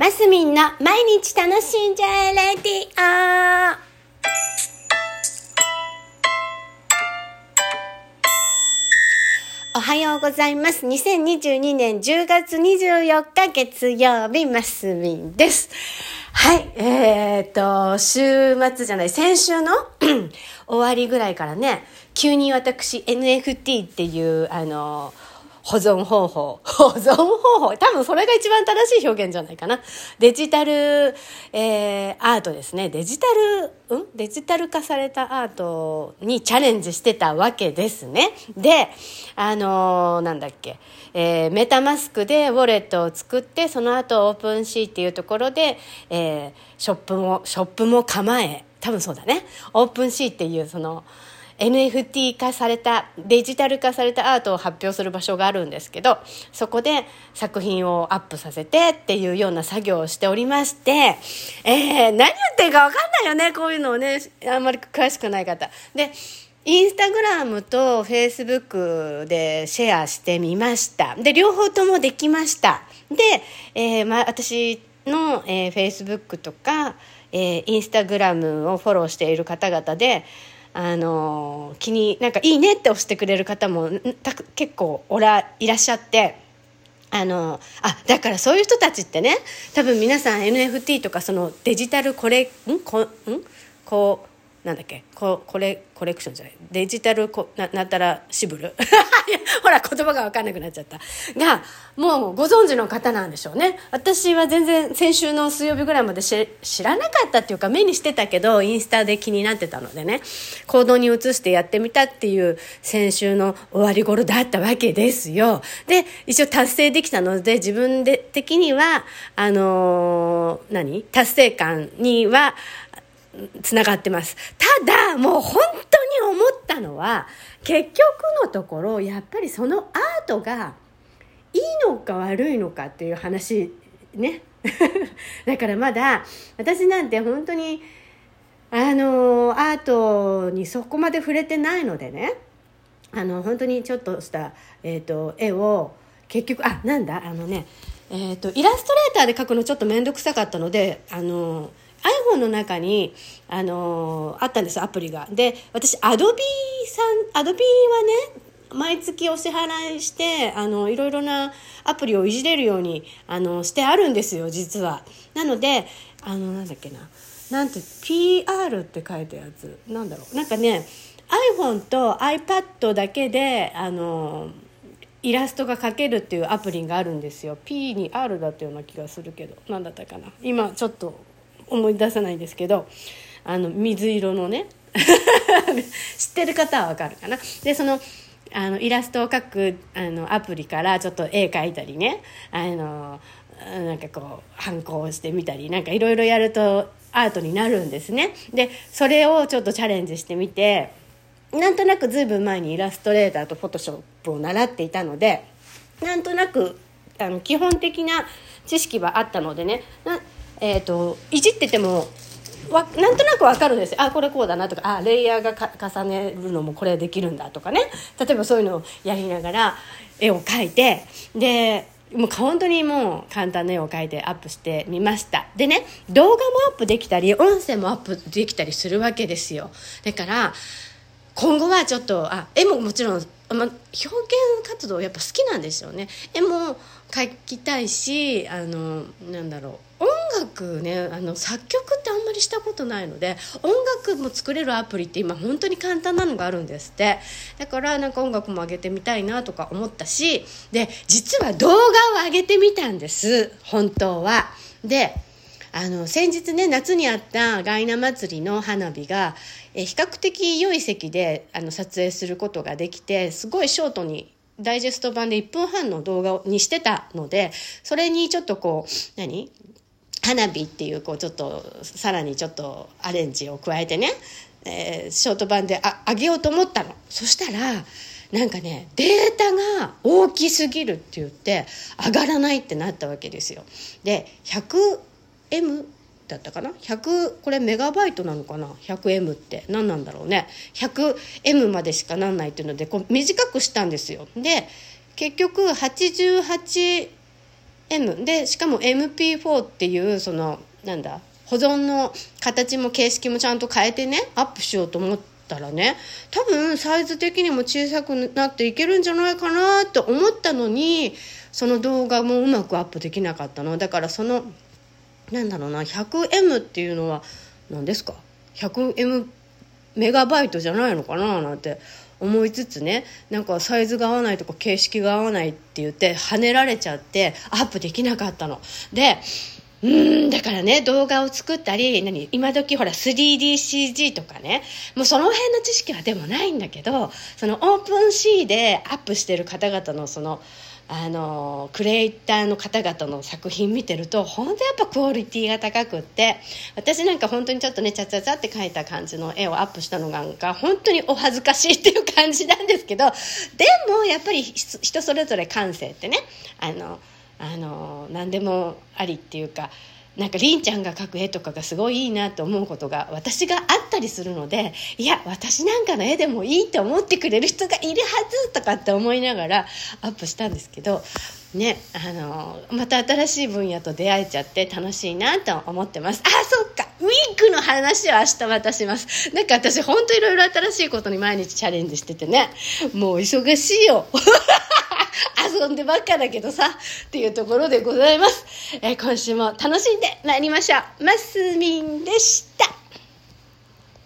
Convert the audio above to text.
マスミンの毎日楽しんじゃえレディオおはようございます。2022年10月24日月曜日、マスミンです。はい、えー、っと、週末じゃない、先週の 終わりぐらいからね、急に私 NFT っていう、あの、保存方法。保存方法多分それが一番正しい表現じゃないかな。デジタル、えー、アートですね。デジタル、ん？デジタル化されたアートにチャレンジしてたわけですね。で、あのーなんだっけ、えー MetaMask でウォレットを作って、その後 OpenSea っていうところで、えーショップも、ショップも構え、多分そうだね。 OpenSea っていうその、NFT 化されたデジタル化されたアートを発表する場所があるんですけどそこで作品をアップさせてっていうような作業をしておりまして、えー何言ってるか分かんないよねこういうのをね。あんまり詳しくない方。でインスタグラムとフェイスブックでシェアしてみました。で両方ともできました。で、えーまあ、私の、えー、フェイスブックとか、えーインスタグラムをフォローしている方々であの気になんかいいねって押してくれる方もた結構おらいらっしゃってあのあだからそういう人たちってね多分皆さん NFT とかそのデジタルコレん？こん？こうなんだっけこコレコレクションじゃないデジタルコななんたらシブル。ほら言葉が分かんなくなっちゃった。がもうご存知の方なんでしょうね。私は全然先週の水曜日ぐらいまで知知らなかったっていうか目にしてたけどインスタで気になってたのでね。行動に移してやってみたっていう先週の終わり頃だったわけですよ。で一応達成できたので自分で的にはあのー何？達成感にはつながってます。ただもう本当に思ったのは結局のところやっぱりそのアートがいいのか悪いのかっていう話ね。だからまだ私なんて本当にあのアートにそこまで触れてないのでね。あの本当にちょっとした、えー、と絵を結局あなんだあのね、えー、とイラストレーターで描くのちょっと面倒くさかったのであの iPhone の中にあのあったんですアプリが。で私 Adobe さん Adobe はね毎月お支払いしてあのいろいろなアプリをいじれるようにあのしてあるんですよ実は。なのであのなんだっけな。なんて PR って書いたやつ。なんだろう。なんかね iPhone と iPad だけであのイラストが描けるっていうアプリがあるんですよ。P に R だったような気がするけど。何だったかな。今ちょっと思い出さないですけどあの水色のね 知ってる方はわかるかな？でそのあのイラストを描くあのアプリからちょっと絵描いたりねあのなんかこう反抗してみたりなんかいろいろやるとアートになるんですね。でそれをちょっとチャレンジしてみてなんとなくずいぶん前にイラストレーターとフォトショップを習っていたのでなんとなくあの基本的な知識はあったのでね、えー、といじっててもわなんとなくわかるんですあこれこうだなとかあレイヤーが重ねるのもこれできるんだとかね。例えばそういうのをやりながら絵を描いてでもう本当にもう簡単な絵を描いてアップしてみました。でね動画もアップできたり音声もアップできたりするわけですよ。だから今後はちょっとあ絵ももちろん、ま、表現活動やっぱ好きなんですよね。絵も描きたいしあのなんだろう音楽ねあの作曲ってあんまりしたことないので音楽も作れるアプリって今本当に簡単なのがあるんですって。だからなんか音楽も上げてみたいなとか思ったしで実は動画を上げてみたんです本当は。であの先日ね夏にあったガイナ祭りの花火がえ比較的良い席であの撮影することができてすごいショートにダイジェスト版で1分半の動画にしてたのでそれにちょっとこう何？花火っていうこうちょっとさらにちょっとアレンジを加えてね、えーショート版であ上げようと思ったの。そしたらなんかねデータが大きすぎるって言って上がらないってなったわけですよ。で 100M だったかな？100これメガバイトなのかな？100M って何なんだろうね。100M までしかなんないっていうのでこう短くしたんですよ。で結局88 M でしかも MP4 っていうそのなんだ保存の形も形式もちゃんと変えてねアップしようと思ったらね多分サイズ的にも小さくなっていけるんじゃないかなと思ったのにその動画もうまくアップできなかったの。だからそのなんだろうな 100M っていうのは何ですか？100M メガバイトじゃないのかな？なんて思いつつねなんかサイズが合わないとか形式が合わないって言って跳ねられちゃってアップできなかったの。でうーんだからね動画を作ったり何今時ほら 3DCG とかねもうその辺の知識はでもないんだけどそのオープン C でアップしてる方々のそのあのクリエイターの方々の作品見てると本当やっぱクオリティが高くって私なんか本当にちょっとねチャチャチャって描いた感じの絵をアップしたのが本当にお恥ずかしいっていう感じなんですけどでもやっぱり人それぞれ感性ってねあのあの何でもありっていうかなんかりんちゃんが描く絵とかがすごいいいなと思うことが私があったりするのでいや私なんかの絵でもいいって思ってくれる人がいるはずとかって思いながらアップしたんですけどねあのまた新しい分野と出会えちゃって楽しいなと思ってます。あそっかウィッグの話は明日またします。なんか私ほんといろいろ新しいことに毎日チャレンジしててねもう忙しいよ。遊んでばっかだけどさっていうところでございます、えー、今週も楽しんでまいりましょう。マスミンでした。